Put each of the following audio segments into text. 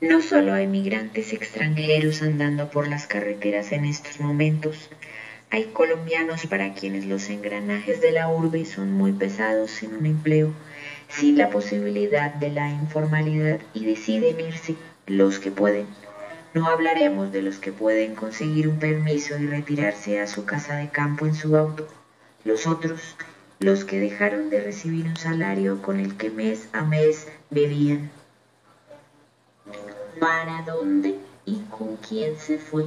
No solo hay migrantes extranjeros andando por las carreteras en estos momentos, hay colombianos para quienes los engranajes de la urbe son muy pesados sin un empleo, sin la posibilidad de la informalidad y deciden irse los que pueden. No hablaremos de los que pueden conseguir un permiso y retirarse a su casa de campo en su auto. Los otros, los que dejaron de recibir un salario con el que mes a mes bebían para dónde y con quién se fue.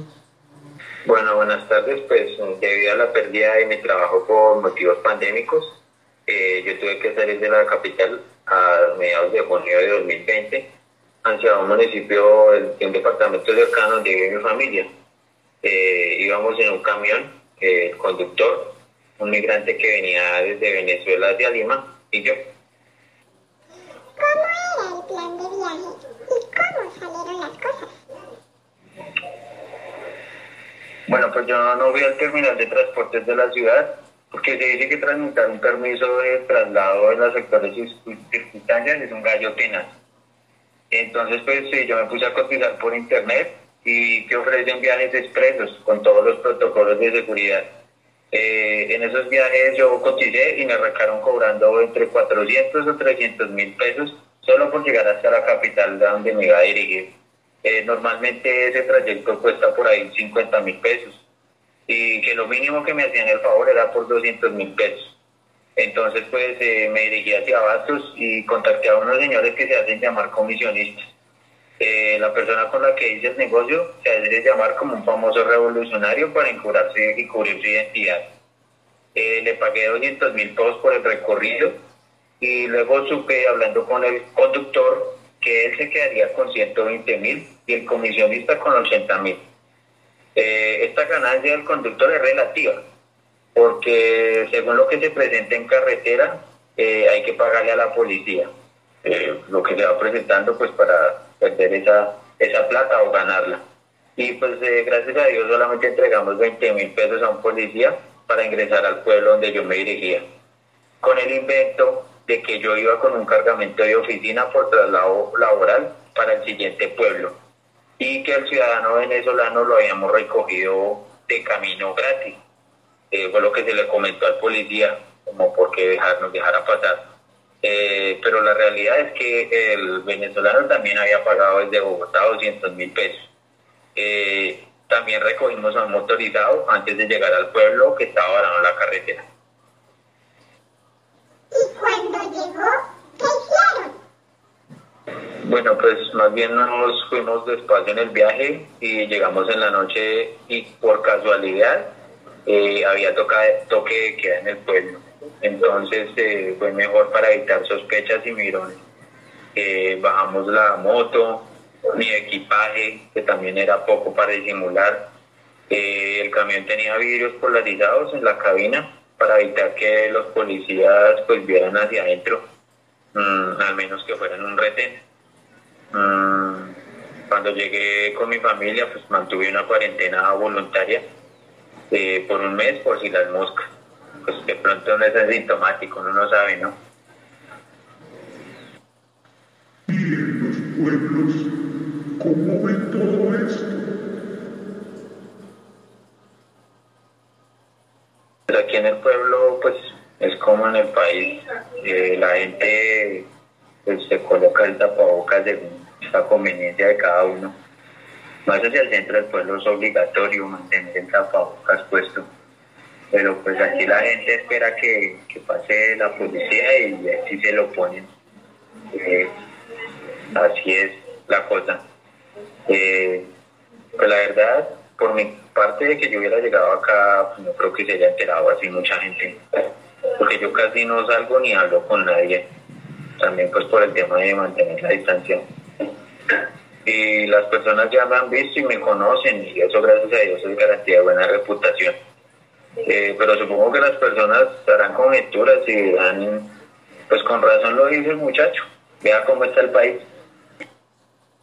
Bueno, buenas tardes. Pues debido a la pérdida de mi trabajo por motivos pandémicos, eh, yo tuve que salir de la capital a mediados de junio de 2020 hacia un municipio de un departamento cercano donde vive mi familia. Eh, íbamos en un camión, el conductor, un migrante que venía desde Venezuela hacia Lima y yo. ¿Cómo era el plan de viaje? cómo Bueno, pues yo no voy al terminal de transportes de la ciudad porque se dice que tramitar un permiso de traslado en las sectores circunstancias es un gallo tenaz. Entonces, pues sí, yo me puse a cotizar por internet y que ofrecen viajes expresos con todos los protocolos de seguridad. Eh, en esos viajes yo coticé y me recaron cobrando entre 400 o 300 mil pesos solo por llegar hasta la capital de donde me iba a dirigir. Eh, normalmente ese trayecto cuesta por ahí 50 mil pesos y que lo mínimo que me hacían el favor era por 200 mil pesos. Entonces pues eh, me dirigí hacia Bastos y contacté a unos señores que se hacen llamar comisionistas. Eh, la persona con la que hice el negocio se hace llamar como un famoso revolucionario para encurarse y cubrir su identidad. le pagué 200 mil pesos por el recorrido y luego supe hablando con el conductor que él se quedaría con 120 mil y el comisionista con 80 mil. Eh, esta ganancia del conductor es relativa, porque según lo que se presenta en carretera, eh, hay que pagarle a la policía eh, lo que se va presentando pues para perder esa, esa plata o ganarla. Y pues gracias a Dios solamente entregamos 20 mil pesos a un policía para ingresar al pueblo donde yo me dirigía. Con el invento que yo iba con un cargamento de oficina por traslado laboral para el siguiente pueblo y que el ciudadano venezolano lo habíamos recogido de camino gratis. Eh, fue lo que se le comentó al policía, como por qué dejarnos dejara pasar. Eh, pero la realidad es que el venezolano también había pagado desde Bogotá 200 mil pesos. Eh, también recogimos a un motorizado antes de llegar al pueblo que estaba varado la carretera. ¿Y cuando llegó, qué hicieron? Bueno, pues más bien nos fuimos despacio en el viaje y llegamos en la noche y por casualidad eh, había toca, toque de queda en el pueblo. Entonces eh, fue mejor para evitar sospechas y mirones. Eh, bajamos la moto, mi equipaje, que también era poco para disimular. el camión tenía vidrios polarizados en la cabina para evitar que los policías pues vieran hacia adentro, mm, al menos que fueran un retén. Mm, cuando llegué con mi familia pues mantuve una cuarentena voluntaria eh, por un mes por si las moscas. Pues de pronto no es asintomático, uno no sabe, ¿no? Y en los pueblos, ¿cómo ven todo esto? aquí en el pueblo, pues es como en el país, eh, la gente pues, se coloca el tapabocas según la conveniencia de cada uno. Más hacia el centro del pueblo es obligatorio mantener el tapabocas puesto, pero pues aquí la gente espera que, pase la policía y así se lo ponen. Eh, así es la cosa. Eh, pues la verdad, por mi parte de que yo hubiera llegado acá, no creo que se haya enterado así mucha gente, porque yo casi no salgo ni hablo con nadie, también pues por el tema de mantener la distancia. Y las personas ya me han visto y me conocen, y eso gracias a Dios es garantía de buena reputación. Eh, pero supongo que las personas harán conjeturas y dirán, pues con razón lo dice el muchacho, vea cómo está el país.